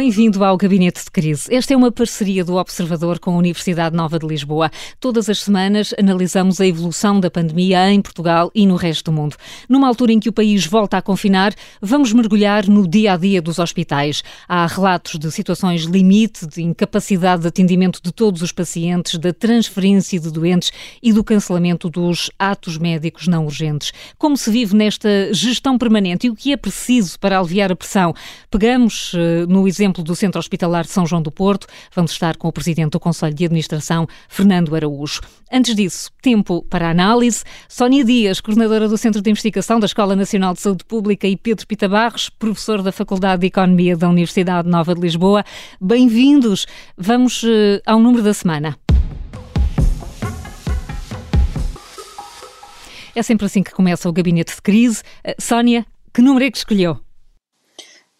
Bem-vindo ao Gabinete de Crise. Esta é uma parceria do Observador com a Universidade Nova de Lisboa. Todas as semanas analisamos a evolução da pandemia em Portugal e no resto do mundo. Numa altura em que o país volta a confinar, vamos mergulhar no dia a dia dos hospitais. Há relatos de situações limite, de incapacidade de atendimento de todos os pacientes, da transferência de doentes e do cancelamento dos atos médicos não urgentes. Como se vive nesta gestão permanente e o que é preciso para aliviar a pressão? Pegamos uh, no exemplo do Centro Hospitalar de São João do Porto. Vamos estar com o Presidente do Conselho de Administração, Fernando Araújo. Antes disso, tempo para análise. Sónia Dias, coordenadora do Centro de Investigação da Escola Nacional de Saúde Pública, e Pedro Pita Barros, professor da Faculdade de Economia da Universidade Nova de Lisboa. Bem-vindos. Vamos uh, ao número da semana. É sempre assim que começa o gabinete de crise. Uh, Sónia, que número é que escolheu?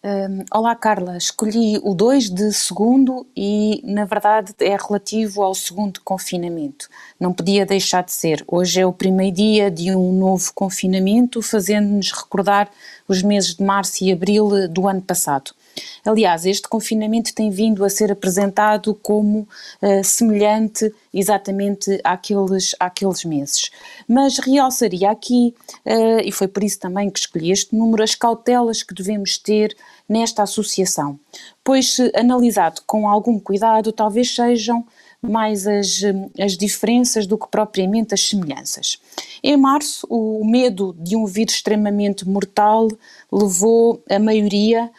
Um, olá Carla, escolhi o 2 de segundo e na verdade é relativo ao segundo confinamento. Não podia deixar de ser. Hoje é o primeiro dia de um novo confinamento, fazendo-nos recordar os meses de março e abril do ano passado. Aliás, este confinamento tem vindo a ser apresentado como uh, semelhante exatamente àqueles, àqueles meses. Mas realçaria aqui, uh, e foi por isso também que escolhi este número, as cautelas que devemos ter nesta associação, pois, analisado com algum cuidado, talvez sejam mais as, as diferenças do que propriamente as semelhanças. Em março, o medo de um vírus extremamente mortal levou a maioria uh,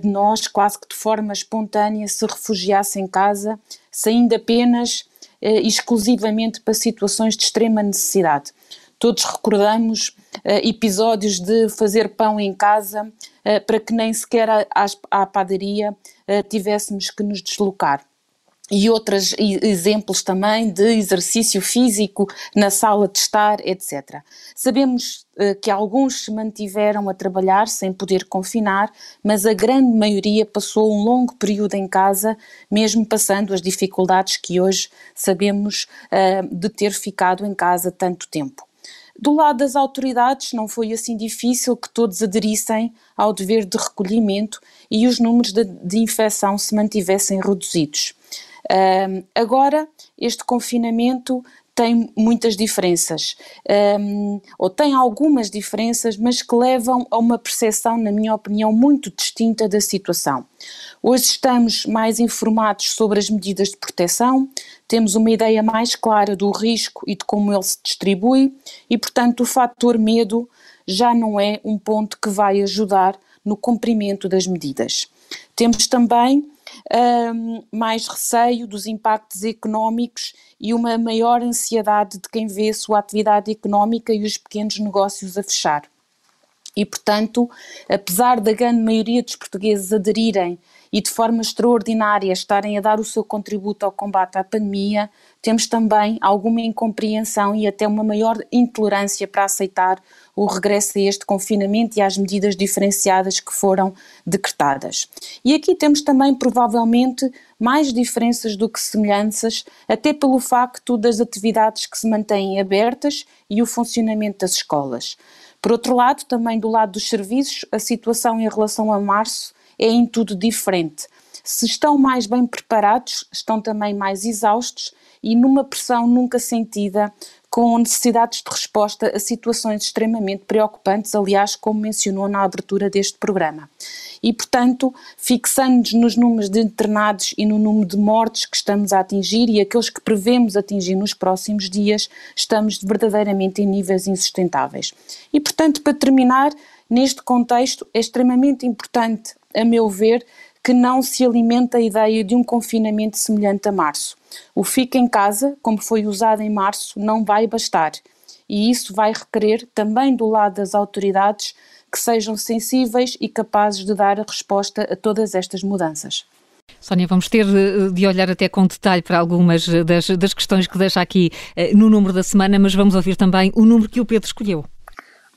de nós, quase que de forma espontânea, se refugiasse em casa, saindo apenas uh, exclusivamente para situações de extrema necessidade. Todos recordamos uh, episódios de fazer pão em casa para que nem sequer à padaria tivéssemos que nos deslocar e outros exemplos também de exercício físico na sala de estar, etc. Sabemos uh, que alguns se mantiveram a trabalhar sem poder confinar, mas a grande maioria passou um longo período em casa, mesmo passando as dificuldades que hoje sabemos uh, de ter ficado em casa tanto tempo. Do lado das autoridades, não foi assim difícil que todos aderissem ao dever de recolhimento e os números de, de infecção se mantivessem reduzidos. Um, agora, este confinamento tem muitas diferenças, um, ou tem algumas diferenças, mas que levam a uma percepção, na minha opinião, muito distinta da situação. Hoje estamos mais informados sobre as medidas de proteção, temos uma ideia mais clara do risco e de como ele se distribui, e, portanto, o fator medo já não é um ponto que vai ajudar no cumprimento das medidas. Temos também um, mais receio dos impactos económicos e uma maior ansiedade de quem vê a sua atividade económica e os pequenos negócios a fechar. E, portanto, apesar da grande maioria dos portugueses aderirem e de forma extraordinária estarem a dar o seu contributo ao combate à pandemia, temos também alguma incompreensão e até uma maior intolerância para aceitar o regresso a este confinamento e às medidas diferenciadas que foram decretadas. E aqui temos também, provavelmente, mais diferenças do que semelhanças, até pelo facto das atividades que se mantêm abertas e o funcionamento das escolas. Por outro lado, também do lado dos serviços, a situação em relação a março é em tudo diferente. Se estão mais bem preparados, estão também mais exaustos e numa pressão nunca sentida, com necessidades de resposta a situações extremamente preocupantes, aliás, como mencionou na abertura deste programa. E, portanto, fixando-nos nos números de internados e no número de mortes que estamos a atingir e aqueles que prevemos atingir nos próximos dias, estamos verdadeiramente em níveis insustentáveis. E, portanto, para terminar, neste contexto, é extremamente importante a meu ver, que não se alimenta a ideia de um confinamento semelhante a março. O fica em casa, como foi usado em março, não vai bastar. E isso vai requerer também do lado das autoridades que sejam sensíveis e capazes de dar a resposta a todas estas mudanças. Sónia, vamos ter de olhar até com detalhe para algumas das, das questões que deixa aqui eh, no número da semana, mas vamos ouvir também o número que o Pedro escolheu.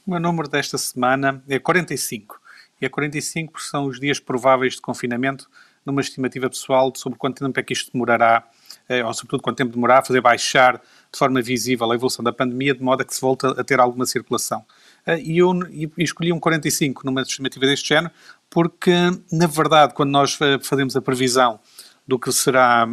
O meu número desta semana é 45 e a 45 são os dias prováveis de confinamento, numa estimativa pessoal sobre quanto tempo é que isto demorará, eh, ou sobretudo quanto tempo demorará a fazer baixar de forma visível a evolução da pandemia, de modo a que se volte a ter alguma circulação. Eh, e eu escolhi um 45 numa estimativa deste género, porque, na verdade, quando nós fazemos a previsão do que será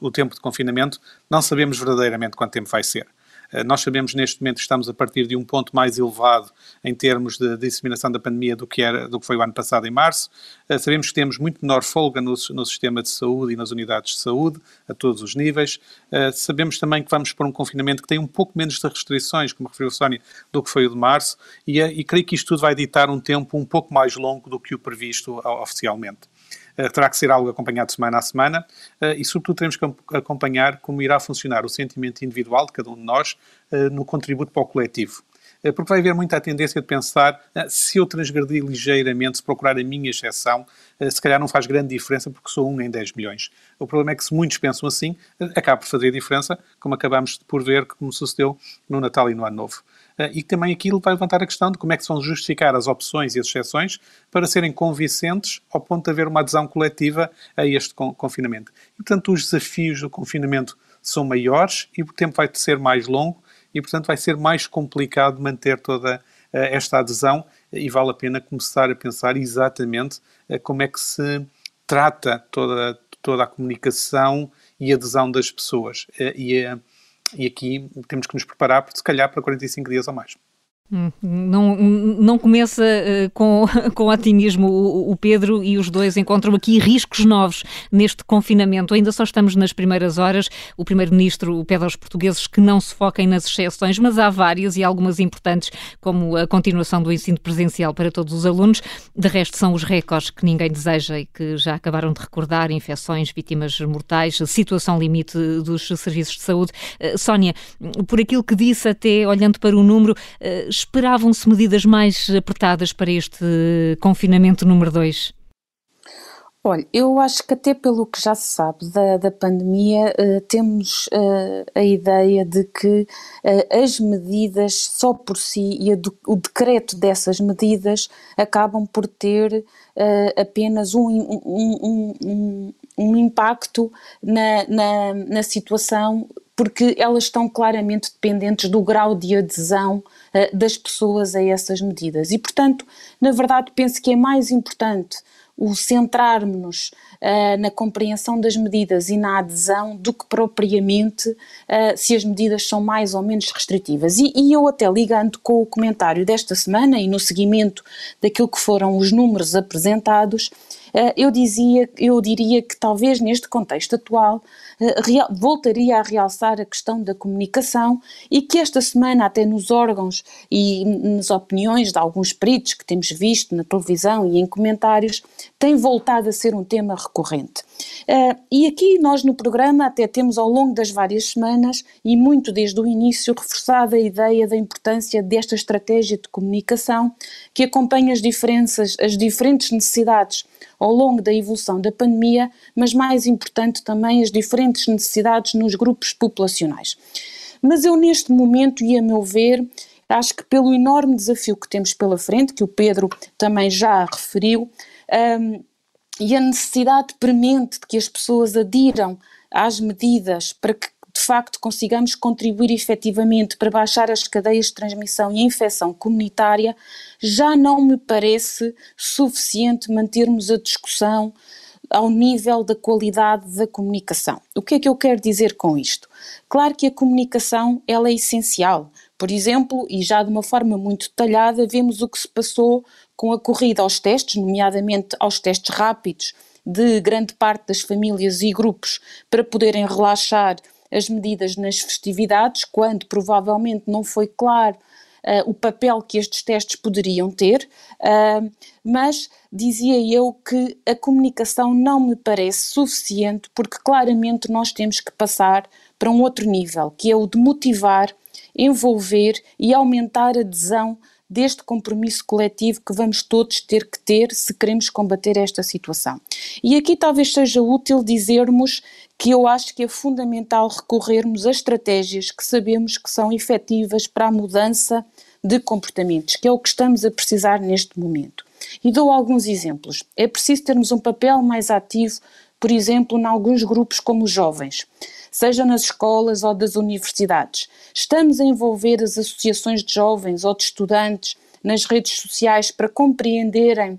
o tempo de confinamento, não sabemos verdadeiramente quanto tempo vai ser. Eh, nós sabemos neste momento que estamos a partir de um ponto mais elevado em termos de disseminação da pandemia do que, era, do que foi o ano passado, em março. Eh, sabemos que temos muito menor folga no, no sistema de saúde e nas unidades de saúde, a todos os níveis. Eh, sabemos também que vamos para um confinamento que tem um pouco menos de restrições, como referiu Sónia, do que foi o de março, e, e creio que isto tudo vai ditar um tempo um pouco mais longo do que o previsto oficialmente. Eh, terá que ser algo acompanhado semana a semana eh, e, sobretudo, teremos que acompanhar como irá funcionar o sentimento individual de cada um de nós eh, no contributo para o coletivo porque vai haver muita tendência de pensar se eu transgredir ligeiramente, se procurar a minha exceção, se calhar não faz grande diferença porque sou um em 10 milhões. O problema é que se muitos pensam assim, acaba por fazer diferença, como acabamos por ver como sucedeu no Natal e no Ano Novo. Eh, e também aquilo vai levantar a questão de como é que se vão justificar as opções e as exceções para serem convincentes ao ponto de haver uma adesão coletiva a este confinamento. E, portanto, os desafios do confinamento são maiores e o tempo vai ser mais longo e, portanto, vai ser mais complicado manter toda eh, esta adesão e vale a pena começar a pensar exatamente eh, como é que se trata toda, toda a comunicação e adesão das pessoas. E e aqui temos que nos preparar, se calhar, para 45 dias ou mais. Hum, não, não começa uh, com, com otimismo o, o, Pedro e os dois encontram aqui riscos novos neste confinamento. Ainda só estamos nas primeiras horas. O Primeiro-Ministro pede aos portugueses que não se foquem nas exceções, mas há várias e algumas importantes, como a continuação do ensino presencial para todos os alunos. De resto, são os recordes que ninguém deseja e que já acabaram de recordar: infecções, vítimas mortais, situação limite dos serviços de saúde. Uh, Sónia, por aquilo que disse, até olhando para o número, uh, esperavam-se medidas mais apertadas para este confinamento número 2? Olha, eu acho que até pelo que já se sabe da, da pandemia, uh, temos uh, a ideia de que uh, as medidas só por si e o decreto dessas medidas acabam por ter apenas um, um, um, um impacto na, na, na situação porque elas estão claramente dependentes do grau de adesão uh, das pessoas a essas medidas. E, portanto, na verdade, penso que é mais importante o centrarmos uh, na compreensão das medidas e na adesão do que propriamente uh, se as medidas são mais ou menos restritivas. E, e, eu até ligando com o comentário desta semana e no seguimento daquilo que foram os números apresentados, eu dizia, eu diria que talvez neste contexto atual real, voltaria a realçar a questão da comunicação e que esta semana, até nos órgãos e nas opiniões de alguns peritos que temos visto na televisão e em comentários, tem voltado a ser um tema recorrente. Uh, e aqui nós no programa até temos ao longo das várias semanas e muito desde o início reforçado a ideia da importância desta estratégia de comunicação que acompanha as diferenças, as diferentes necessidades ao longo da evolução da pandemia, mas mais importante também as diferentes necessidades nos grupos populacionais. Mas eu neste momento e a meu ver acho que pelo enorme desafio que temos pela frente, que o Pedro também já referiu, um, e a necessidade premente de que as pessoas adiram às medidas para que de facto consigamos contribuir efetivamente para baixar as cadeias de transmissão e a infecção comunitária, já não me parece suficiente mantermos a discussão ao nível da qualidade da comunicação. O que é que eu quero dizer com isto? Claro que a comunicação ela é essencial. Por exemplo, e já de uma forma muito detalhada, vemos o que se passou com a corrida aos testes, nomeadamente aos testes rápidos de grande parte das famílias e grupos para poderem relaxar as medidas nas festividades, quando provavelmente não foi claro uh, o papel que estes testes poderiam ter, uh, mas dizia eu que a comunicação não me parece suficiente, porque claramente nós temos que passar para um outro nível, que é o de motivar, envolver e aumentar a adesão deste compromisso coletivo que vamos todos ter que ter se queremos combater esta situação. E aqui talvez seja útil dizermos que eu acho que é fundamental recorrermos a estratégias que sabemos que são efetivas para a mudança de comportamentos, que é o que estamos a precisar neste momento. E dou alguns exemplos. É preciso termos um papel mais ativo, por exemplo, em alguns grupos como os jovens seja nas escolas ou das universidades. Estamos a envolver as associações de jovens ou de estudantes nas redes sociais para compreenderem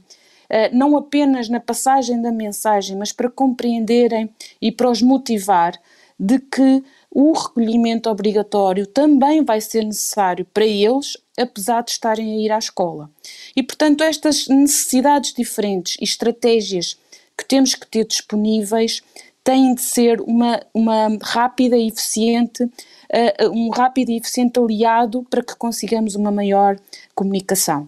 não apenas na passagem da mensagem, mas para compreenderem e para os motivar de que o recolhimento obrigatório também vai ser necessário para eles, apesar de estarem a ir à escola. E, portanto, estas necessidades diferentes e estratégias que temos que ter disponíveis têm de ser uma, uma rápida e eficiente, uh, um rápido e eficiente aliado para que consigamos uma maior comunicação.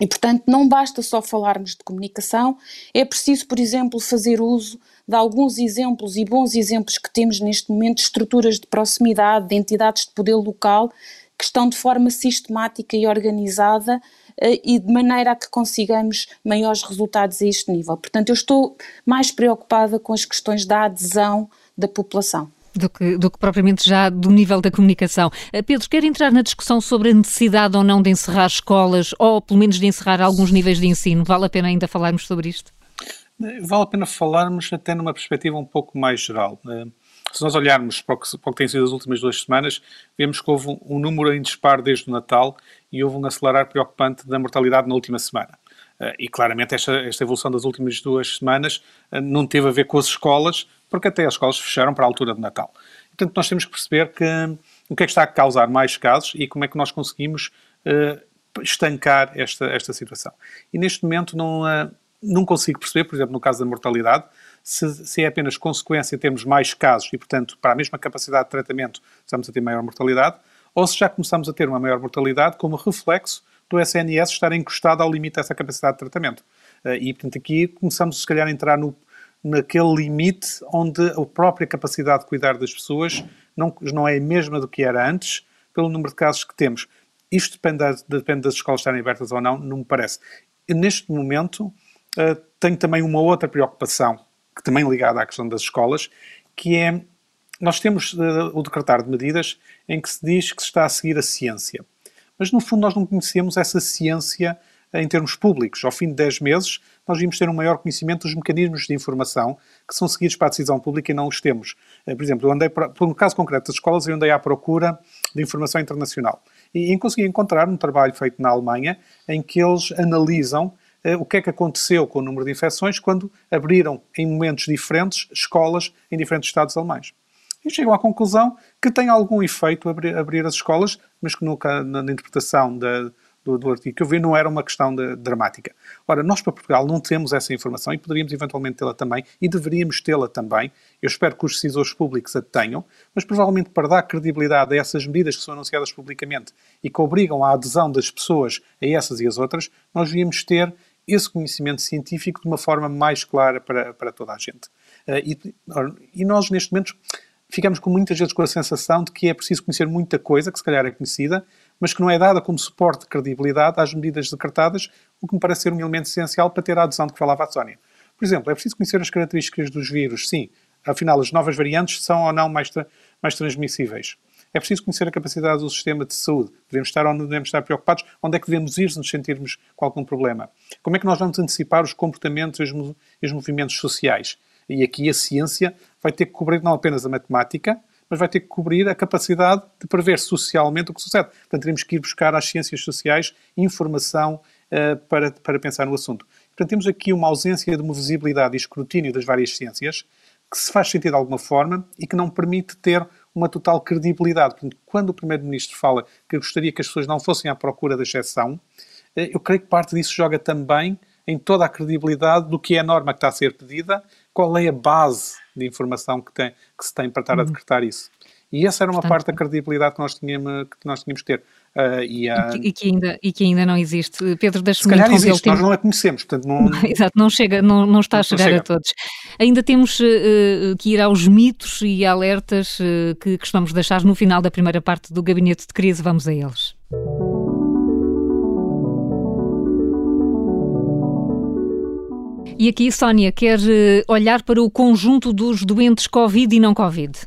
E, portanto, não basta só falarmos de comunicação, é preciso, por exemplo, fazer uso de alguns exemplos e bons exemplos que temos neste momento estruturas de proximidade, de entidades de poder local, que estão de forma sistemática e organizada e de maneira a que consigamos maiores resultados a este nível. Portanto, eu estou mais preocupada com as questões da adesão da população do que, do que propriamente já do nível da comunicação. Eh, Pedro, quer entrar na discussão sobre a necessidade ou não de encerrar escolas ou pelo menos de encerrar alguns níveis de ensino? Vale a pena ainda falarmos sobre isto? Vale a pena falarmos até numa perspectiva um pouco mais geral. Eh, se nós olharmos para o que, para o que tem sido as últimas duas semanas, vemos que houve um, um número em disparo desde o Natal e houve um acelerar preocupante da mortalidade na última semana. Uh, e claramente esta, esta evolução das últimas duas semanas uh, não teve a ver com as escolas, porque até as escolas fecharam para a altura de Natal. Portanto, nós temos que perceber que, o que é que está a causar mais casos e como é que nós conseguimos uh, estancar esta, esta situação. E neste momento não, uh, não consigo perceber, por exemplo, no caso da mortalidade, se, se, é apenas consequência termos mais casos e, portanto, para a mesma capacidade de tratamento estamos a ter maior mortalidade, ou se já começamos a ter uma maior mortalidade como reflexo do SNS estar encostado ao limite dessa capacidade de tratamento. Uh, e, portanto, aqui começamos, se calhar, a entrar no, naquele limite onde a própria capacidade de cuidar das pessoas não, não é a mesma do que era antes, pelo número de casos que temos. Isto depende, depende das escolas estarem abertas ou não, não me parece. Neste momento, uh, tenho também uma outra preocupação, que também ligada à questão das escolas, que é, nós temos uh, o decretar de medidas em que se diz que se está a seguir a ciência. Mas, no fundo, nós não conhecemos essa ciência em termos públicos. Ao fim de 10 meses, nós vimos ter um maior conhecimento dos mecanismos de informação que são seguidos para a decisão pública e não os temos. Eh, por exemplo, eu andei, por no caso concreto das escolas, eu andei à procura de informação internacional e, consegui encontrar um trabalho feito na Alemanha em que eles analisam eh, o que é que aconteceu com o número de infecções quando abriram em momentos diferentes escolas em diferentes estados alemães. E chegam à conclusão que tem algum efeito abrir, abrir as escolas, mas que nunca na, na interpretação da, do, do, artigo que eu vi não era uma questão de, dramática. Ora, nós para Portugal não temos essa informação e poderíamos eventualmente tê-la também e deveríamos tê-la também. Eu espero que os decisores públicos a tenham, mas provavelmente para dar credibilidade a essas medidas que são anunciadas publicamente e que obrigam à adesão das pessoas a essas e as outras, nós devíamos ter esse conhecimento científico de uma forma mais clara para, para toda a gente. Uh, e, e nós, neste momento, ficamos com muitas vezes com a sensação de que é preciso conhecer muita coisa, que se calhar é conhecida, mas que não é dada como suporte de credibilidade às medidas decretadas, o que me parece ser um elemento essencial para ter a adesão de que falava a Sónia. Por exemplo, é preciso conhecer as características dos vírus, sim. Afinal, as novas variantes são ou não mais, tra mais transmissíveis. É preciso conhecer a capacidade do sistema de saúde. Devemos estar ou não devemos estar preocupados? Onde é que devemos ir se nos sentirmos com algum problema? Como é que nós vamos antecipar os comportamentos e os, os movimentos sociais? E aqui a ciência vai ter que cobrir não apenas a matemática, mas vai ter que cobrir a capacidade de prever socialmente o que sucede. Portanto, teremos que ir buscar às ciências sociais informação uh, para, para pensar no assunto. Portanto, temos aqui uma ausência de uma visibilidade e escrutínio das várias ciências que se faz sentido de alguma forma e que não permite ter uma total credibilidade. Portanto, quando o Primeiro-Ministro fala que gostaria que as pessoas não fossem à procura da exceção, eh, eu creio que parte disso joga também em toda a credibilidade do que é a norma que está a ser pedida, qual é a base de informação que, tem, que se tem para estar a uhum. decretar isso. E essa era uma Portanto, parte da credibilidade que nós tínhamos que, nós tínhamos que ter. Uh, e, uh, e, que, ainda, e que ainda não existe. Pedro, deixa-me Se calhar existe, nós não a conhecemos. Portanto não... Exato, não, chega, não, não está não a chegar chega. a todos. Ainda temos uh, que ir aos mitos e alertas que costumamos deixar no final da primeira parte do Gabinete de Crise. Vamos a eles. E aqui, Sónia, quer olhar para o conjunto dos doentes Covid e não Covid?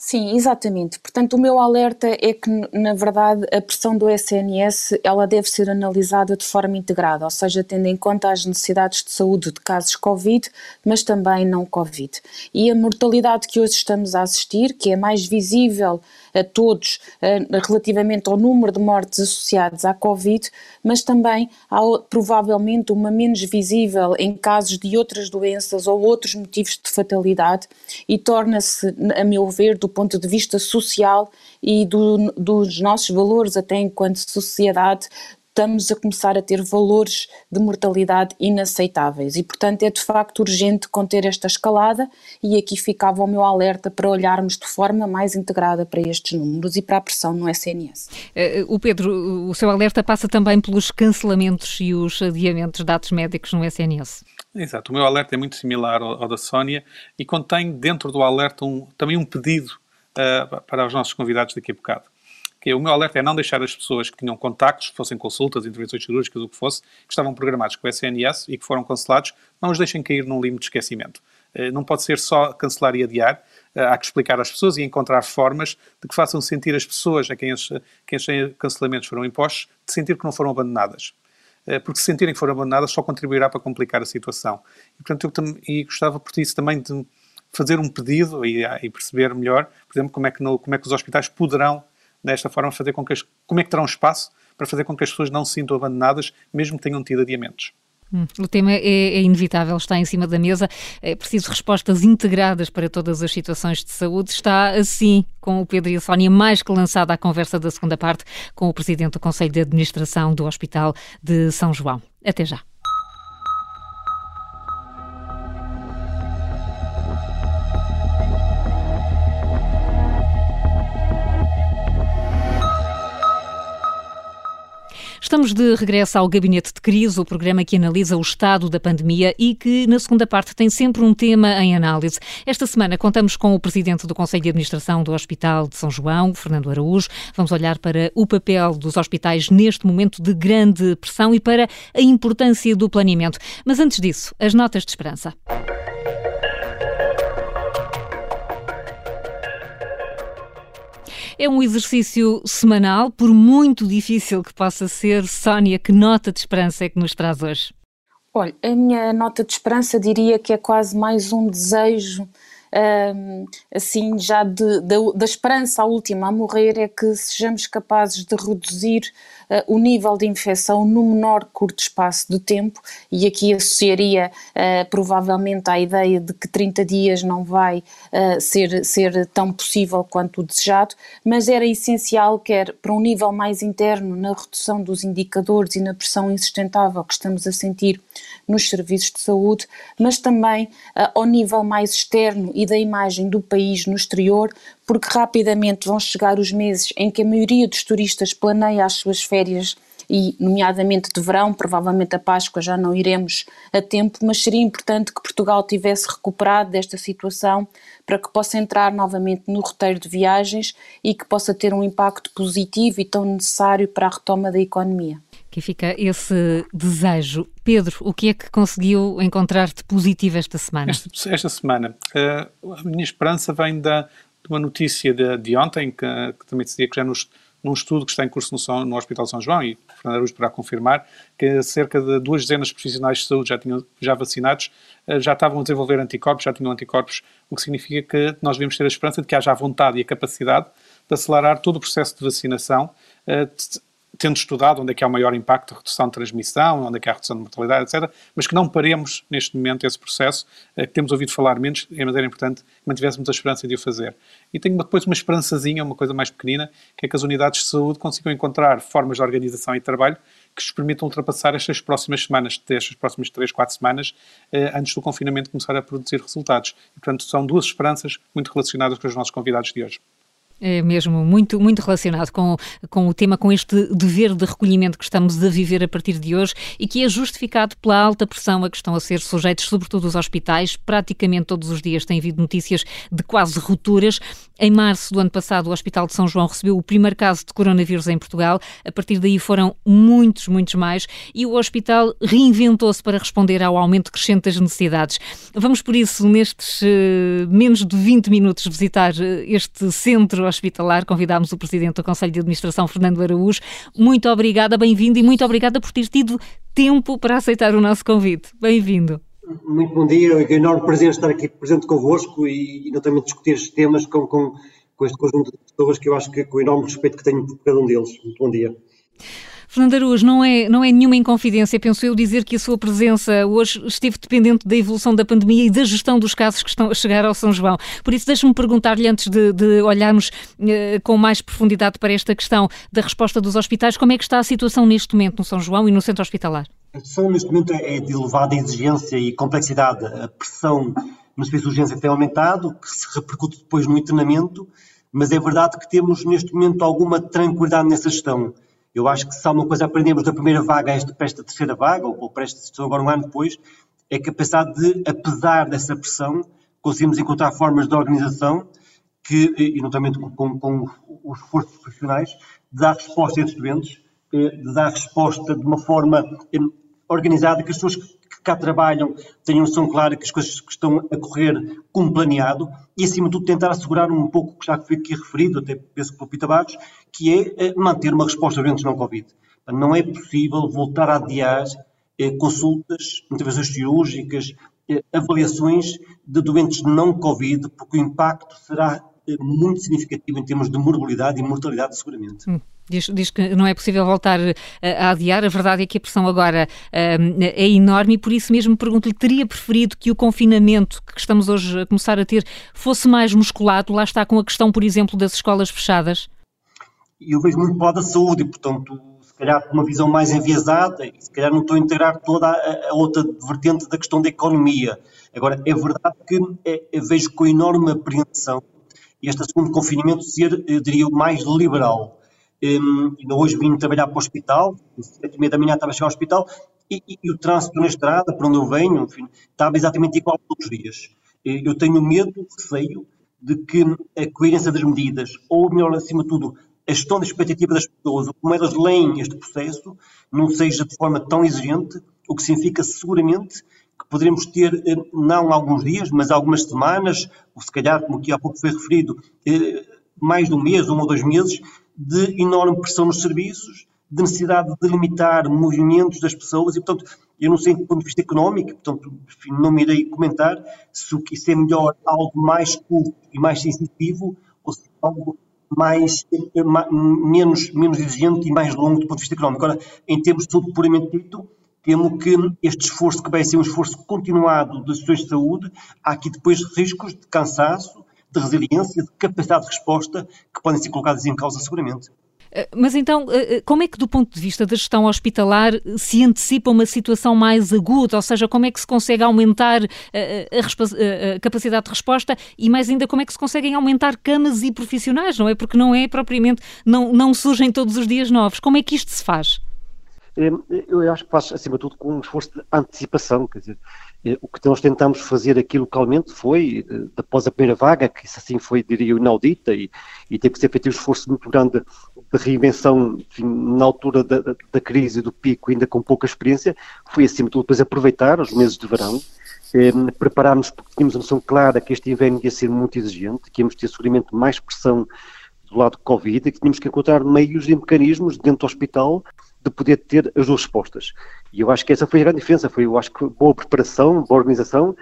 Sim, exatamente. Portanto, o meu alerta é que, na verdade, a pressão do SNS ela deve ser analisada de forma integrada, ou seja, tendo em conta as necessidades de saúde de casos Covid, mas também não Covid. E a mortalidade que hoje estamos a assistir, que é mais visível a todos uh, relativamente ao número de mortes associadas à Covid, mas também há provavelmente uma menos visível em casos de outras doenças ou outros motivos de fatalidade e torna-se, a meu ver, do ponto de vista social e do, dos nossos valores até enquanto sociedade, estamos a começar a ter valores de mortalidade inaceitáveis e, portanto, é de facto urgente conter esta escalada e aqui ficava o meu alerta para olharmos de forma mais integrada para estes números e para a pressão no SNS. Eh, o Pedro, o seu alerta passa também pelos cancelamentos e os adiamentos de dados médicos no SNS. Exato, o meu alerta é muito similar ao, ao da Sónia e contém dentro do alerta um, também um pedido uh, para os nossos convidados daqui a bocado o meu alerta é não deixar as pessoas que tinham contactos, fossem consultas, intervenções cirúrgicas, o que fosse, que estavam programados com o SNS e que foram cancelados, não os deixem cair num limite de esquecimento. Eh, não pode ser só cancelar e adiar, eh, há que explicar às pessoas e encontrar formas de que façam sentir as pessoas a quem os, quem os cancelamentos foram impostos, de sentir que não foram abandonadas. Eh, porque se sentirem que foram abandonadas só contribuirá para complicar a situação. E, portanto, eu e gostava por isso também de fazer um pedido e, e perceber melhor, por exemplo, como é que, no, como é que os hospitais poderão desta forma fazer com que as, como é que terão espaço para fazer com que as pessoas não se sintam abandonadas, mesmo que tenham tido adiamentos. Hum, o tema é, é, inevitável, está em cima da mesa. É preciso respostas integradas para todas as situações de saúde. Está assim com o Pedro e a Sónia, mais que lançada a conversa da segunda parte com o Presidente do Conselho de Administração do Hospital de São João. Até já. Estamos de regresso ao Gabinete de Crise, o programa que analisa o estado da pandemia e que, na segunda parte, tem sempre um tema em análise. Esta semana contamos com o Presidente do Conselho de Administração do Hospital de São João, Fernando Araújo. Vamos olhar para o papel dos hospitais neste momento de grande pressão e para a importância do planeamento. Mas antes disso, as notas de esperança. É um exercício semanal, por muito difícil que possa ser. Sónia, que nota de esperança é que nos traz hoje? Olha, a minha nota de esperança diria que é quase mais um desejo um, assim, já de, de, da esperança à última a morrer, é que sejamos capazes de reduzir uh, o nível de infecção no menor curto espaço de tempo, e aqui associaria uh, provavelmente à ideia de que 30 dias não vai uh, ser, ser tão possível quanto o desejado, mas era essencial, quer para um nível mais interno, na redução dos indicadores e na pressão insustentável que estamos a sentir nos serviços de saúde, mas também ao nível mais externo e da imagem do país no exterior, porque rapidamente vão chegar os meses em que a maioria dos turistas planeia as suas férias e, nomeadamente de verão, provavelmente a Páscoa já não iremos a tempo, mas seria importante que Portugal tivesse recuperado desta situação para que possa entrar novamente no roteiro de viagens e que possa ter um impacto positivo e tão necessário para a retoma da economia. Aqui fica esse desejo. Pedro, o que é que conseguiu encontrar de positivo esta semana? Esta, esta semana, uh, a minha esperança vem da, de uma notícia de, de ontem, que, que, também dizia que já nos, num estudo que está em curso no, no Hospital São João, e Fernando Araújo poderá confirmar, que cerca de duas dezenas de profissionais de saúde já, tinham, já vacinados uh, já estavam a desenvolver anticorpos, já tinham anticorpos, o que significa que nós devemos ter a esperança de que haja a vontade e a capacidade de acelerar todo o processo de vacinação, uh, tendo estudado onde é que há o maior impacto de redução de transmissão, onde é que há redução de mortalidade, etc., mas que não paremos neste momento esse processo, eh, que temos ouvido falar menos, mas era importante que mantivéssemos a esperança de o fazer. E tenho depois uma esperançazinha, uma coisa mais pequenina, que é que as unidades de saúde consigam encontrar formas de organização e trabalho que nos permitam ultrapassar estas próximas semanas, estas próximas 3, 4 semanas, eh, antes do confinamento começar a produzir resultados. E, portanto, são duas esperanças muito relacionadas com os nossos convidados de hoje. É mesmo muito, muito relacionado com, com o tema, com este dever de recolhimento que estamos a viver a partir de hoje e que é justificado pela alta pressão a que estão a ser sujeitos, sobretudo os hospitais. Praticamente todos os dias têm havido notícias de quase rupturas. Em março do ano passado, o Hospital de São João recebeu o primeiro caso de coronavírus em Portugal. A partir daí foram muitos, muitos mais e o hospital reinventou-se para responder ao aumento crescente das necessidades. Vamos, por isso, nestes uh, menos de 20 minutos, visitar uh, este centro hospitalar. Convidámos o Presidente do Conselho de Administração, Fernando Araújo. Muito obrigada, bem-vindo e muito obrigada por ter tido tempo para aceitar o nosso convite. Bem-vindo. Muito bom dia, é um enorme prazer estar aqui presente convosco e, e notamente discutir estes temas com, com, com este conjunto de pessoas que eu acho que com o enorme respeito que tenho por cada um deles. Muito bom dia. Fernando Aruz, não é, não é nenhuma inconfidência, penso eu, dizer que a sua presença hoje esteve dependente da evolução da pandemia e da gestão dos casos que estão a chegar ao São João. Por isso, deixe-me perguntar-lhe, antes de, de olharmos eh, com mais profundidade para esta questão da resposta dos hospitais, como é que está a situação neste momento no São João e no centro hospitalar? A situação neste momento é de elevada exigência e complexidade. A pressão no serviço de urgência tem aumentado, que se repercute depois no internamento, mas é verdade que temos neste momento alguma tranquilidade nessa gestão. Eu acho que se uma coisa aprendemos da primeira vaga esta, para esta terceira vaga, ou para esta situação agora um ano depois, é que apesar de, apesar dessa pressão, conseguimos encontrar formas de organização que, e notamente com, com, com os esforços profissionais, de dar resposta a estes doentes, eh, de dar resposta de uma forma organizada, que as pessoas que cá trabalham tenham noção clara que as coisas que estão a correr como planeado e, acima de tudo, tentar assegurar um pouco o que já foi aqui referido, até penso que o Pita Barros, que é eh, manter uma resposta aos doentes não Covid. Não é possível voltar a adiar eh, consultas, intervenções cirúrgicas, eh, avaliações de doentes não Covid, porque o impacto será muito significativo em termos de morbilidade e mortalidade, seguramente. Hum. Diz, diz, que não é possível voltar a adiar. A verdade é que a pressão agora é enorme e por isso mesmo pergunto-lhe: teria preferido que o confinamento que estamos hoje a começar a ter fosse mais musculado? Lá está com a questão, por exemplo, das escolas fechadas? eu vejo muito para da saúde, e, portanto, se calhar com uma visão mais enviesada, e se calhar não estou a integrar toda a, a outra vertente da questão da economia. Agora, é verdade que é, vejo com enorme apreensão este segundo confinamento ser, eu diria, mais liberal. Um, hoje vim trabalhar para o hospital, sete e meia da manhã estava a chegar ao hospital, e, e, e, o trânsito na estrada, para onde eu venho, enfim, estava exatamente igual todos os dias. Eu tenho medo, receio, de que a coerência das medidas, ou melhor, acima de tudo, a gestão da expectativa das pessoas, como elas leem este processo, não seja de forma tão exigente, o que significa seguramente que poderemos ter, eh, não alguns dias, mas algumas semanas, ou se calhar, como aqui há pouco foi referido, eh, mais de um mês, um ou dois meses, de enorme pressão nos serviços, de necessidade de limitar movimentos das pessoas e, portanto, eu não sei do ponto de vista económico, portanto, enfim, não me irei comentar se isso é melhor algo mais curto e mais sensitivo ou se é algo mais, menos, menos exigente e mais longo do ponto de vista económico. Agora, em termos de saúde puramente dito, temo que este esforço, que vai ser um esforço continuado das questões de saúde, há aqui depois riscos de cansaço, de resiliência, de capacidade de resposta que podem ser colocados em causa seguramente. Eh, mas então, eh, eh, como é que, do ponto de vista da gestão hospitalar, se antecipa uma situação mais aguda? Ou seja, como é que se consegue aumentar a, a, a, capacidade de resposta e, mais ainda, como é que se conseguem aumentar camas e profissionais, não é? Porque não é propriamente, não, não surgem todos os dias novos. Como é que isto se faz? Eu acho que faz, acima de tudo, com um esforço de antecipação, quer dizer, o que nós tentamos fazer aqui localmente foi, após a primeira vaga, que isso assim foi, diria, inaudita, e, e teve que ser feito um esforço muito grande de reinvenção enfim, na altura da, da, crise do pico, ainda com pouca experiência, foi acima de tudo depois aproveitar os meses de verão, eh, prepararmos porque tínhamos a noção clara que este inverno ia ser muito exigente, que íamos ter seguramente mais pressão do lado do Covid e que tínhamos que encontrar meios e mecanismos dentro do hospital de poder ter as duas respostas. E eu acho que essa foi a grande diferença, foi, eu acho que boa preparação, boa organização,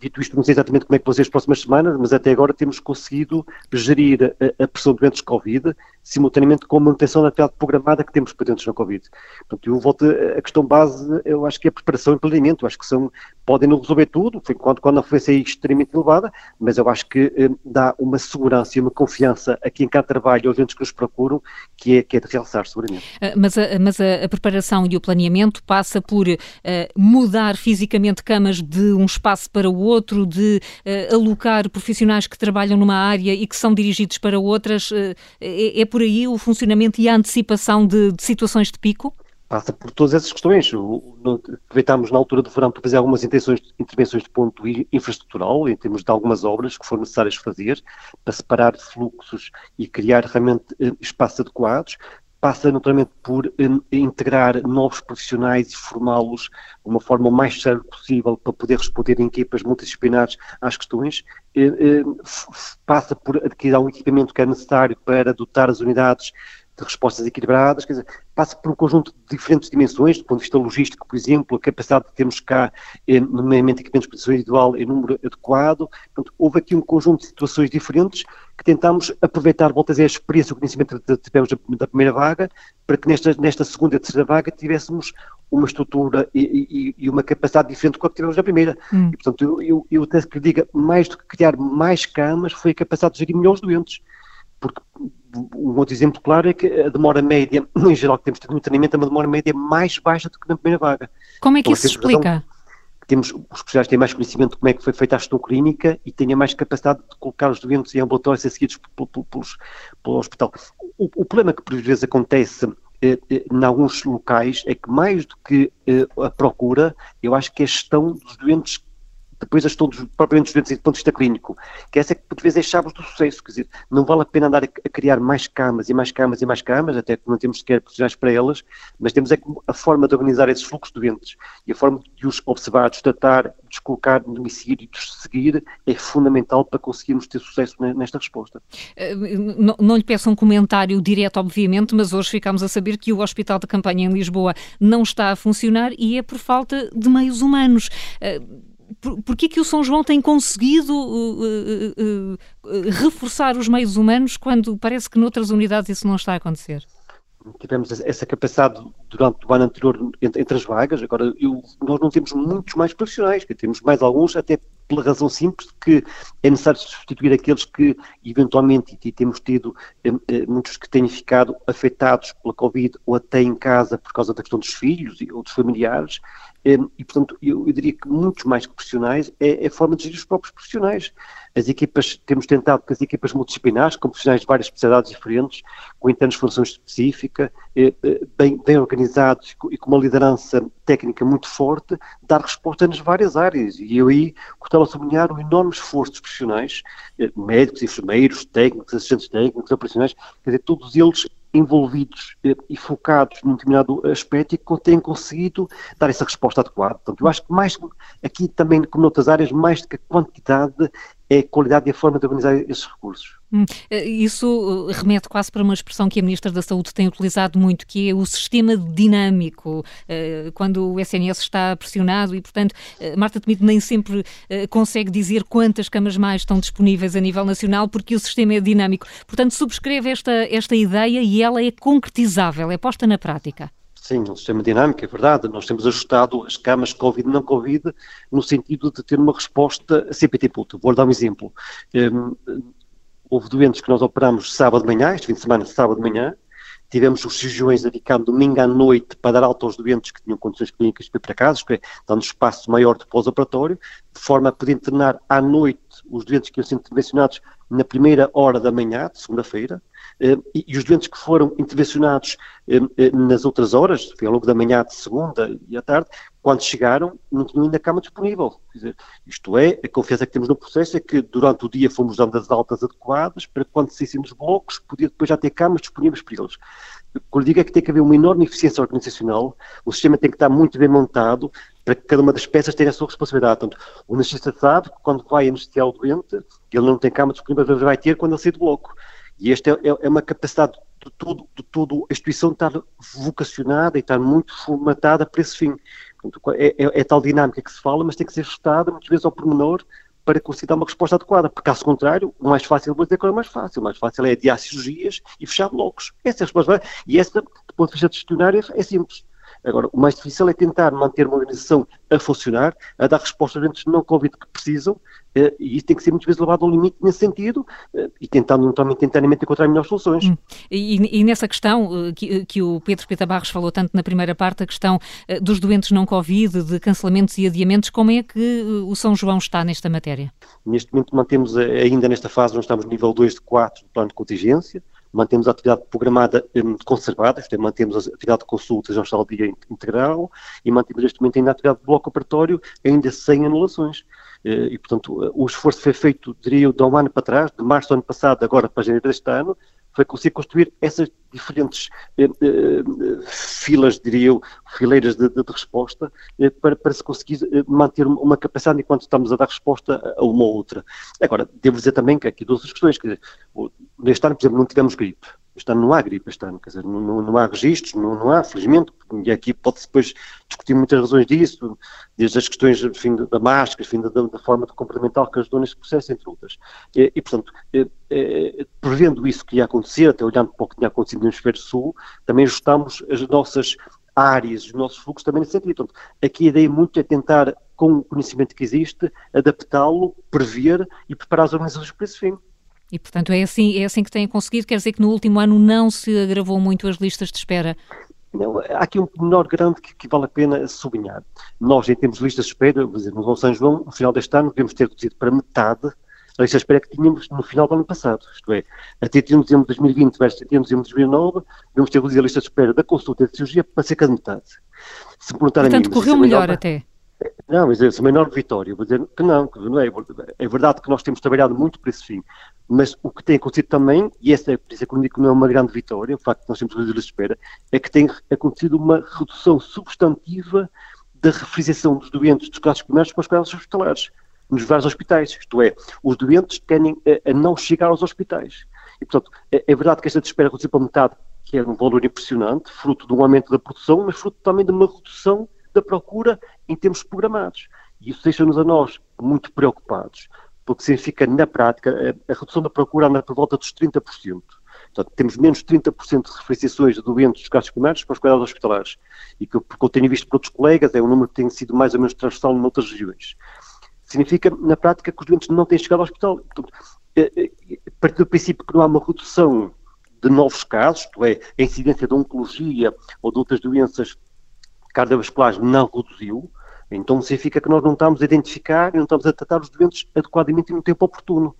Dito isto, não sei exatamente como é que vão ser as próximas semanas, mas até agora temos conseguido gerir a, a pressão de doentes Covid simultaneamente com a manutenção da atividade programada que temos patentes na Covid. Portanto, eu volto a questão base, eu acho que é a preparação e planeamento, eu acho que são, podem não resolver tudo, enquanto quando a influência é extremamente elevada, mas eu acho que eh, dá uma segurança e uma confiança a quem cá trabalha, aos entes que nos procuram, que é, que é de realçar, seguramente. Ah, mas a, mas a, a preparação e o planeamento passa por uh, mudar fisicamente camas de um espaço para o outro, de uh, alocar profissionais que trabalham numa área e que são dirigidos para outras, uh, é, é por aí o funcionamento e a antecipação de, de situações de pico? passa por todas essas questões. Aproveitámos na altura do verão para fazer algumas intervenções de ponto infraestrutural, em termos de algumas obras que foram necessárias fazer, para separar fluxos e criar realmente eh, espaços adequados. Passa naturalmente por eh, integrar novos profissionais e formá-los de uma forma o mais séria possível para poder responder em equipas multidisciplinares às questões. Eh, passa por adquirir um equipamento que é necessário para dotar as unidades de respostas equilibradas, quer dizer, passa por um conjunto de diferentes dimensões, do ponto de vista logístico, por exemplo, a capacidade de termos cá, eh, nomeadamente equipamentos de proteção individual em número adequado, portanto, houve aqui um conjunto de situações diferentes que tentámos aproveitar, volta a dizer, a experiência, o conhecimento que tivemos da primeira vaga, para que nesta, nesta segunda e terceira vaga tivéssemos uma estrutura e, e, e uma capacidade diferente do que tivemos na primeira. Hum. E, portanto, eu, eu, eu até que lhe diga, mais do que criar mais camas, foi a capacidade de gerir melhor os doentes porque um outro exemplo claro é que a demora média, em geral, que temos tido no treinamento, é uma demora média mais baixa do que na primeira vaga. Como é que então, isso se explica? Razão, temos, os profissionais têm mais conhecimento de como é que foi feita a gestão clínica e têm mais capacidade de colocar os doentes em ambulatórios a seguidos pelo hospital. O, o, problema que por vezes acontece eh, eh, em alguns locais é que mais do que eh, a procura, eu acho que é a gestão dos doentes depois as todos propriamente os doentes do ponto de vista clínico, que essa é que por vezes é chaves do sucesso, quer dizer, não vale a pena andar a, criar mais camas e mais camas e mais camas, até que não temos sequer profissionais para elas, mas temos é a forma de organizar esses fluxos de doentes e a forma de os observar, de os tratar, de os colocar no domicílio e de os seguir é fundamental para conseguirmos ter sucesso nesta resposta. Eh, não, não lhe peço um comentário direto, obviamente, mas hoje ficamos a saber que o Hospital de Campanha em Lisboa não está a funcionar e é por falta de meios humanos. Uh, por, porquê que o São João tem conseguido uh, uh, uh, reforçar os meios humanos quando parece que noutras unidades isso não está a acontecer? Tivemos essa capacidade durante o ano anterior entre, entre as vagas, agora eu, nós não temos muitos mais profissionais, temos mais alguns, até pela razão simples de que é necessário substituir aqueles que eventualmente, e temos tido eh, eh, muitos que têm ficado afetados pela Covid ou até em casa por causa da questão dos filhos ou dos familiares, e, portanto, eu, eu, diria que muitos mais que profissionais é, é, a forma de gerir os próprios profissionais. As equipas, temos tentado que as equipas multidisciplinares, com profissionais de várias especialidades diferentes, com função específica, eh, bem, bem organizados e com uma liderança técnica muito forte, dar resposta nas várias áreas. E eu aí gostava de sublinhar o enorme esforço dos profissionais, eh, médicos, enfermeiros, técnicos, assistentes técnicos, operacionais, quer dizer, todos eles envolvidos eh, e focados num determinado aspecto e que têm conseguido dar essa resposta adequada. Portanto, eu acho que mais, aqui também, como noutras áreas, mais do que a quantidade, é a qualidade e a forma de organizar esses recursos. Hum, eh, isso eh, remete quase para uma expressão que a Ministra da Saúde tem utilizado muito, que é o sistema dinâmico, quando o SNS está pressionado e, portanto, Marta Temido nem sempre consegue dizer quantas camas mais estão disponíveis a nível nacional, porque o sistema é dinâmico. Portanto, subscreve esta, esta ideia e ela é concretizável, é posta na prática. Sim, um sistema dinâmico, é verdade. Nós temos ajustado as camas Covid e não Covid no sentido de ter uma resposta CPT Puto. Vou dar um exemplo. Um, houve doentes que nós operamos sábado de manhã, este fim de semana, sábado de manhã, tivemos os cirurgiões dedicados domingo à noite para dar alta aos doentes que tinham condições clínicas para ir para casa, é, dando espaço maior de pós-operatório, de forma a poder internar à noite os doentes que iam ser intervencionados na primeira hora da manhã, de segunda-feira, e, os doentes que foram intervencionados eh, eh, nas outras horas, foi ao longo da manhã de segunda e à tarde, quando chegaram, não tinham ainda cama disponível. Dizer, isto é, a confiança que temos no processo é que durante o dia fomos dando as altas adequadas para que quando saíssem dos blocos, podia depois já ter camas disponíveis para eles. O que eu digo é que tem que haver uma enorme eficiência organizacional, o sistema tem que estar muito bem montado para que cada uma das peças tenha a sua responsabilidade. Portanto, o anestesista sabe que quando vai anestesiar o doente, ele não tem cama disponível, mas vai ter quando ele sair do bloco. E esta é, é, uma capacidade de todo, de todo a instituição estar vocacionada e estar muito formatada para esse fim. Portanto, é, é, é, tal dinâmica que se fala, mas tem que ser ajustada muitas vezes ao pormenor para conseguir dar uma resposta adequada, porque caso contrário, o mais fácil, vou dizer que é o mais fácil, o mais fácil é adiar cirurgias e fechar blocos. Essa é a resposta. E essa, do ponto de vista gestionário, é simples. Agora, o mais difícil é tentar manter uma organização a funcionar, a dar resposta aos doentes não Covid que precisam, eh, e isso tem que ser muitas vezes levado ao limite nesse sentido, eh, e tentando também tentariamente encontrar melhores soluções. Hum. E, e, nessa questão eh, que, que, o Pedro Pita Barros falou tanto na primeira parte, a questão dos doentes não Covid, de cancelamentos e adiamentos, como é que o São João está nesta matéria? Neste momento mantemos ainda nesta fase, nós estamos no nível 2 de 4 do plano de contingência, mantemos a atividade programada um, conservada, isto é, mantemos a atividade de consultas ao estado dia integral e mantemos neste momento ainda a atividade de bloco operatório ainda sem anulações. Eh, e, portanto, o esforço foi feito, diria de um ano para trás, de março do ano passado, agora para janeiro deste ano, foi conseguir construir essas diferentes eh, eh, filas, diria eu, fileiras de, de, de resposta, eh, para, para, se conseguir eh, manter uma capacidade enquanto estamos a dar resposta a uma ou outra. Agora, devo dizer também que aqui duas questões, quer dizer, neste ano, por exemplo, não tivemos gripe, este ano não há gripe, este ano, quer dizer, não, não, há registros, não, não, há, felizmente, e aqui pode-se depois discutir muitas razões disso, desde as questões enfim, da máscara, enfim, da, da forma de comportamental que ajudou neste processo, entre outras. E, e portanto, é, é, prevendo isso que ia acontecer, até olhando para o que tinha acontecido no hemisfério sul, também ajustamos as nossas áreas, os nossos fluxos também nesse sentido. Portanto, aqui a ideia muito é tentar, com o conhecimento que existe, adaptá-lo, prever e preparar as organizações para esse fim. E, portanto, é assim, é assim que têm conseguido? Quer dizer que no último ano não se agravou muito as listas de espera? Não, há aqui um menor grande que, que, vale a pena sublinhar. Nós, em termos de listas de espera, por exemplo, no São João, no final deste ano, devemos ter reduzido para metade a lista de espera que tínhamos no final do ano passado. Isto é, até tínhamos em 2020 versus tínhamos em 2009, devemos ter reduzido a lista de espera da consulta de cirurgia para cerca de metade. Se Portanto, mim, correu melhor até. Não, mas é uma enorme vitória. Vou dizer que não, que não é. É verdade que nós temos trabalhado muito para esse fim, mas o que tem acontecido também, e essa é por isso é que eu digo que não é uma grande vitória, o facto de nós temos reduzido a espera, é que tem acontecido uma redução substantiva da refrigeração dos doentes dos casos primários para os casos hospitalares, nos vários hospitais. Isto é, os doentes tendem a, a não chegar aos hospitais. E, portanto, é, é verdade que esta espera reduziu para metade, que é um valor impressionante, fruto de um aumento da produção, mas fruto também de uma redução da procura em termos programados. E isso deixa-nos a nós muito preocupados, porque significa, na prática, a, a redução da procura anda por volta dos 30%. Portanto, temos menos 30% de referenciações de doentes dos casos primários para os cuidados hospitalares. E que, porque eu tenho visto por outros colegas, é um número que tem sido mais ou menos transversal em outras regiões. Significa, na prática, que os doentes não têm chegado ao hospital. Portanto, é, é, a partir do princípio que não há uma redução de novos casos, isto é, a incidência de oncologia ou de outras doenças cardiovasculares não reduziu, então significa que nós não estamos a identificar e não estamos a tratar os doentes adequadamente e no tempo oportuno.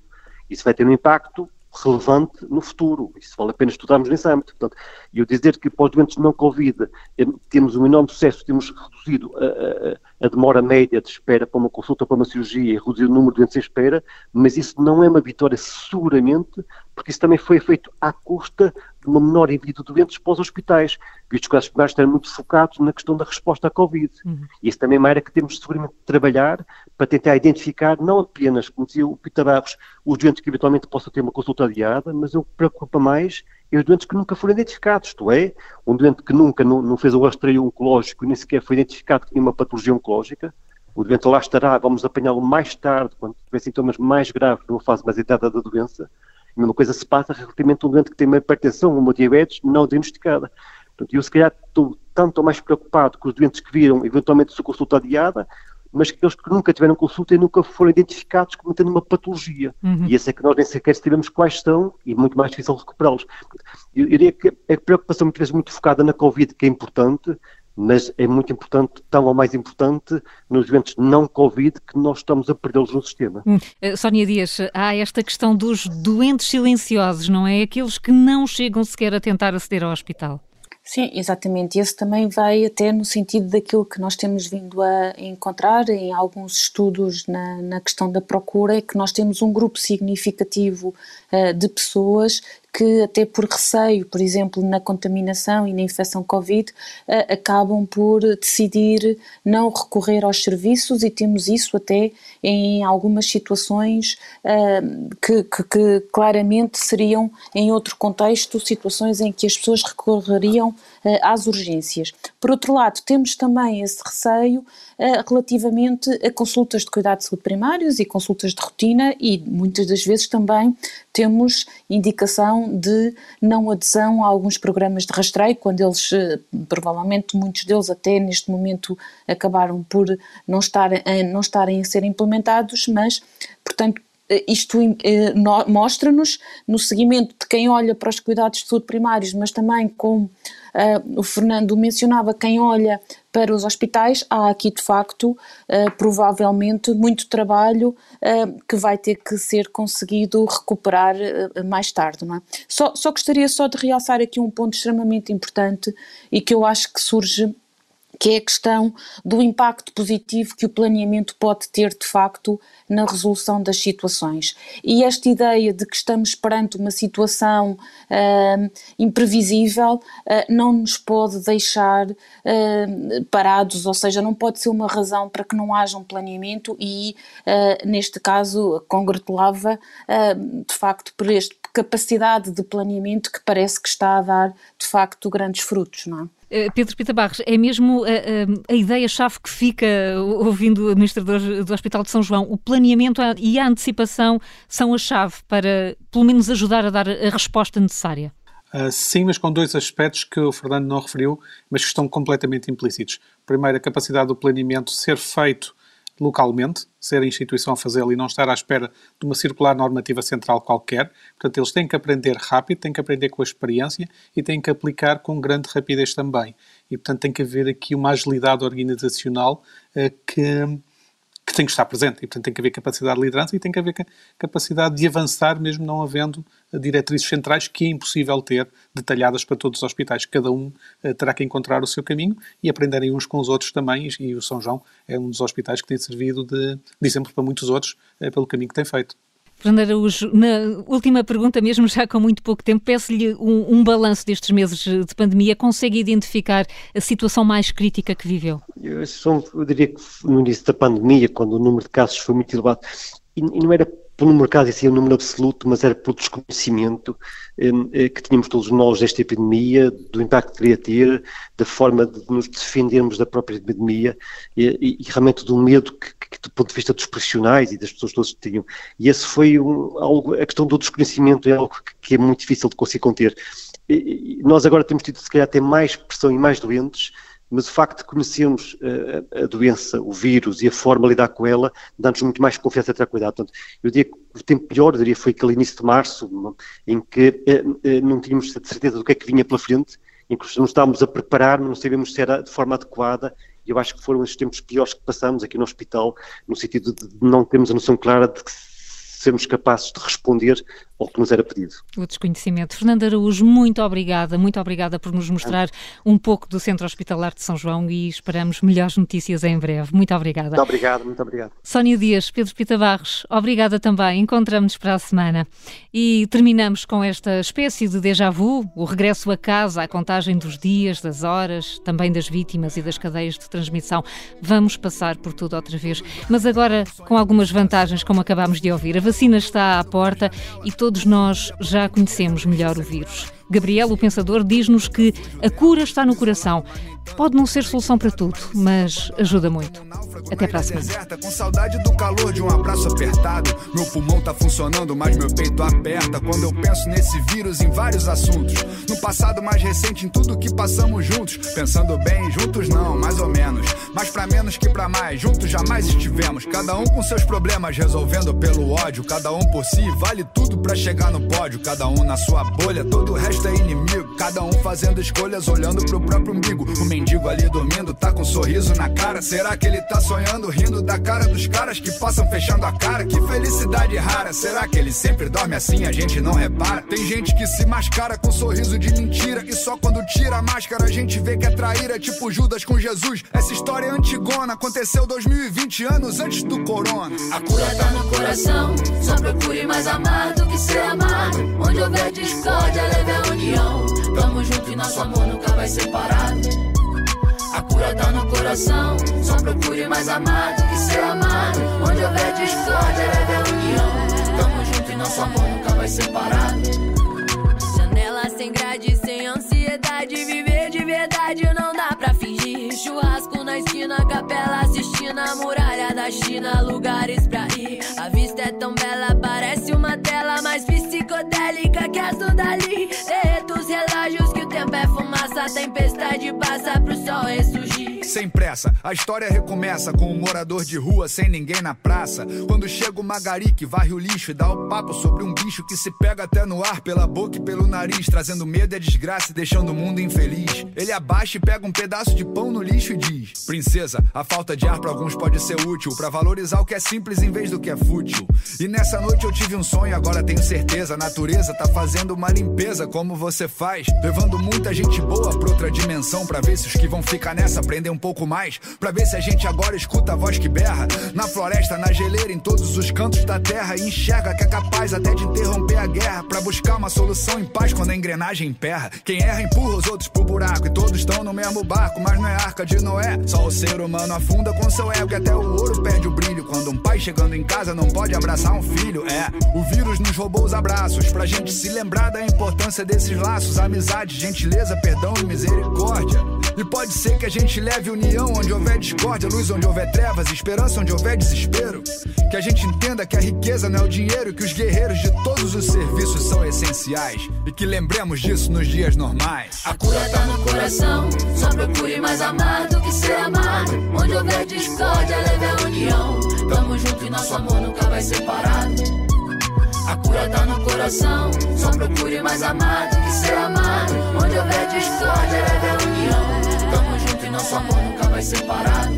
Isso vai ter um impacto relevante no futuro. Isso vale a pena estudarmos nesse âmbito. Portanto, eu dizer que para os doentes não Covid eh, temos um enorme sucesso, temos reduzido a, a, a, demora média de espera para uma consulta, para uma cirurgia e reduzido o número de doentes em espera, mas isso não é uma vitória seguramente, porque isso também foi feito à custa de uma menor envio de doentes para os hospitais, visto que os hospitais estão muito focados na questão da resposta à Covid. Uhum. E isso também é uma área que temos seguramente de trabalhar para tentar identificar, não apenas, como dizia o Pita Barros, os doentes que eventualmente possam ter uma consulta adiada, mas o que preocupa mais é os doentes que nunca foram identificados, isto é, um doente que nunca não, não fez o rastreio oncológico e nem sequer foi identificado que tinha uma patologia oncológica, o doente lá estará, vamos apanhá-lo mais tarde, quando tiver sintomas mais graves, numa fase mais entrada da doença, a mesma coisa se passa relativamente a um doente que tem uma hipertensão, uma diabetes não diagnosticada. Portanto, eu se calhar estou tanto mais preocupado com os doentes que viram eventualmente sua consulta adiada, mas que aqueles que nunca tiveram consulta e nunca foram identificados como tendo uma patologia. Uhum. E esse é que nós nem sequer sabemos quais são e muito mais difícil recuperá-los. Eu, eu diria que a preocupação muitas vezes muito focada na Covid, que é importante, mas é muito importante, tão ou mais importante, nos eventos não Covid, que nós estamos a perdê-los no sistema. Hum. Uh, Sónia Dias, há esta questão dos doentes silenciosos, não é? Aqueles que não chegam sequer a tentar aceder ao hospital. Sim, exatamente. Esse também vai até no sentido daquilo que nós temos vindo a encontrar em alguns estudos na, na questão da procura, é que nós temos um grupo significativo uh, de pessoas que, até por receio, por exemplo, na contaminação e na infecção Covid, uh, acabam por decidir não recorrer aos serviços e temos isso até em algumas situações uh, que, que, que, claramente seriam, em outro contexto, situações em que as pessoas recorreriam às urgências. Por outro lado, temos também esse receio relativamente a consultas de cuidado de saúde primários e consultas de rotina e muitas das vezes também temos indicação de não adesão a alguns programas de rastreio, quando eles, eh, provavelmente muitos deles até neste momento acabaram por não, estar, não estarem a ser implementados, mas, portanto, eh, isto eh, mostra-nos, no seguimento de quem olha para os cuidados de saúde primários, mas também como uh, o Fernando mencionava, quem olha para os hospitais, há aqui de facto, uh, provavelmente, muito trabalho uh, que vai ter que ser conseguido recuperar mais tarde, não é? Só, só gostaria só de realçar aqui um ponto extremamente importante e que eu acho que surge que é a questão do impacto positivo que o planeamento pode ter de facto na resolução das situações. E esta ideia de que estamos perante uma situação uh, imprevisível uh, não nos pode deixar uh, parados, ou seja, não pode ser uma razão para que não haja um planeamento e, neste caso, congratulava de facto por esta capacidade de planeamento que parece que está a dar de facto grandes frutos, não é? Eh, Pedro Pita Barros, é mesmo a, a, a ideia-chave que fica ouvindo o administrador do Hospital de São João. O planeamento e a antecipação são a chave para, pelo menos, ajudar a dar a resposta necessária. Uh, sim, mas com dois aspectos que o Fernando não referiu, mas que estão completamente implícitos. Primeiro, a capacidade do planeamento ser feito localmente, ser a instituição a fazê-lo e não estar à espera de uma circular normativa central qualquer. Portanto, eles têm que aprender rápido, têm que aprender com a experiência e têm que aplicar com grande rapidez também. E, portanto, tem que haver aqui uma agilidade organizacional uh, que que tem que estar presente e, portanto, tem que haver capacidade de liderança e tem que haver capacidade de avançar, mesmo não havendo eh, diretrizes centrais que é impossível ter detalhadas para todos os hospitais. Cada um uh, terá que encontrar o seu caminho e aprenderem uns com os outros também. E o São João é um dos hospitais que tem servido de, de exemplo para muitos outros uh, pelo caminho que tem feito. Fernando Araújo, na última pergunta, mesmo já com muito pouco tempo, peço-lhe um, um balanço destes meses de pandemia. Consegue identificar a situação mais crítica que viveu? Eu, eu diria que no início da pandemia, quando o número de casos foi muito elevado, e, e não era pelo mercado em si, um número absoluto, mas era pelo desconhecimento eh, que tínhamos todos nós desta epidemia, do impacto que queria ter, da forma de nos defendermos da própria epidemia e, e realmente do medo que, que, do ponto de vista dos profissionais e das pessoas todas tinham. E esse foi um, algo, a questão do desconhecimento é algo que, que é muito difícil de conseguir conter. E, nós agora temos tido, se calhar, até mais pressão e mais doentes, mas o facto de conhecermos a, eh, a doença, o vírus e a forma de lidar com ela, dá-nos muito mais confiança a ter cuidado. Portanto, eu diria que o tempo pior, diria, foi aquele início de março, em que eh, eh, não tínhamos certeza do que é que vinha pela frente, em que nos estávamos a preparar, não sabíamos se era de forma adequada, e eu acho que foram os tempos piores que passamos aqui no hospital, no sentido de não termos a noção clara de que sermos capazes de responder ao que nos era pedido. O desconhecimento. Fernando Araújo, muito obrigada, muito obrigada por nos mostrar um pouco do Centro Hospitalar de São João e esperamos melhores notícias em breve. Muito obrigada. Muito obrigado, muito obrigado. Sónia Dias, Pedro Pita Barros, obrigada também. Encontramos-nos para a semana. E terminamos com esta espécie de déjà vu, o regresso a casa, a contagem dos dias, das horas, também das vítimas e das cadeias de transmissão. Vamos passar por tudo outra vez, mas agora com algumas vantagens, como acabámos de ouvir. A vacina está à porta e todos nós já conhecemos melhor o vírus. Gabriel, o pensador, diz-nos que a cura está no coração. Pode não ser solução para tudo, mas ajuda muito. Até para a semana. Com saudade do calor de um abraço apertado. Meu pulmão tá funcionando, mas meu peito aperta. Quando eu penso nesse vírus em vários assuntos. No passado mais recente, em tudo que passamos juntos. Pensando bem, juntos não, mais ou menos. Mas para menos que para mais, juntos jamais estivemos. Cada um com seus problemas, resolvendo pelo ódio. Cada um por si, vale tudo para chegar no pódio. Cada um na sua bolha, todo o resto é inimigo. Cada um fazendo escolhas, olhando pro próprio umbigo. O mendigo ali dormindo, tá com um sorriso na cara. Será que ele tá sonhando, rindo da cara dos caras que passam fechando a cara? Que felicidade rara. Será que ele sempre dorme assim, a gente não repara? Tem gente que se mascara com sorriso de mentira. E só quando tira a máscara a gente vê que é traíra, tipo Judas com Jesus. Essa história é antigona, aconteceu 2020 anos antes do corona. A cura tá no coração, só procure mais amar do que ser amado. Onde houver discórdia nosso amor nunca vai ser parado. A cura tá no coração, só procure mais amado que ser amado. Onde houver discórdia, leve a união. Tamo junto e nosso amor nunca vai ser parado. Janela sem grade, sem ansiedade, viver de verdade não dá pra fingir. Churrasco na esquina, capela assistindo a muralha da China, lugares pra ir. A vista é tão bela, parece uma tela mais psicodélica que as do Dali. Tempestade passa pro sol ressurgir. Sem a história recomeça com um morador de rua sem ninguém na praça. Quando chega o Magari que varre o lixo e dá o papo sobre um bicho que se pega até no ar pela boca e pelo nariz, trazendo medo e desgraça e deixando o mundo infeliz. Ele abaixa e pega um pedaço de pão no lixo e diz: Princesa, a falta de ar para alguns pode ser útil, para valorizar o que é simples em vez do que é fútil. E nessa noite eu tive um sonho, agora tenho certeza. A natureza tá fazendo uma limpeza como você faz, levando muita gente boa pra outra dimensão, pra ver se os que vão ficar nessa aprendem um pouco mais. Pra ver se a gente agora escuta a voz que berra. Na floresta, na geleira, em todos os cantos da terra. E enxerga que é capaz até de interromper a guerra. Pra buscar uma solução em paz quando a engrenagem emperra. Quem erra empurra os outros pro buraco. E todos estão no mesmo barco, mas não é arca de Noé. Só o ser humano afunda com seu ego. E até o ouro perde o brilho. Quando um pai chegando em casa não pode abraçar um filho. É, o vírus nos roubou os abraços. Pra gente se lembrar da importância desses laços. Amizade, gentileza, perdão e misericórdia. E pode ser que a gente leve união onde houver discórdia, luz onde houver trevas, esperança onde houver desespero. Que a gente entenda que a riqueza não é o dinheiro, que os guerreiros de todos os serviços são essenciais. E que lembremos disso nos dias normais. A cura tá no coração, só procure mais amar do que ser amado. Onde houver discórdia, leve a união. Tamo junto e nosso amor nunca vai ser parado. A cura tá no coração, só procure mais amar do que ser amado. Onde houver discórdia, leve a união. Nosso amor nunca vai ser parado.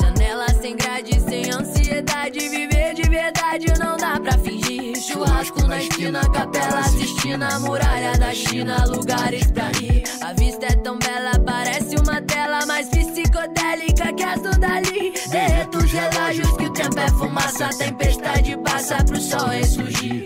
Janela sem grade, sem ansiedade, viver de verdade não dá pra fingir. Churrasco na esquina, capela assistindo a muralha da China, lugares pra ir. A vista é tão bela, parece uma tela mais psicodélica que as do Dali. Derreto os relógios que o tempo é fumaça, tempestade passa pro sol ressurgir.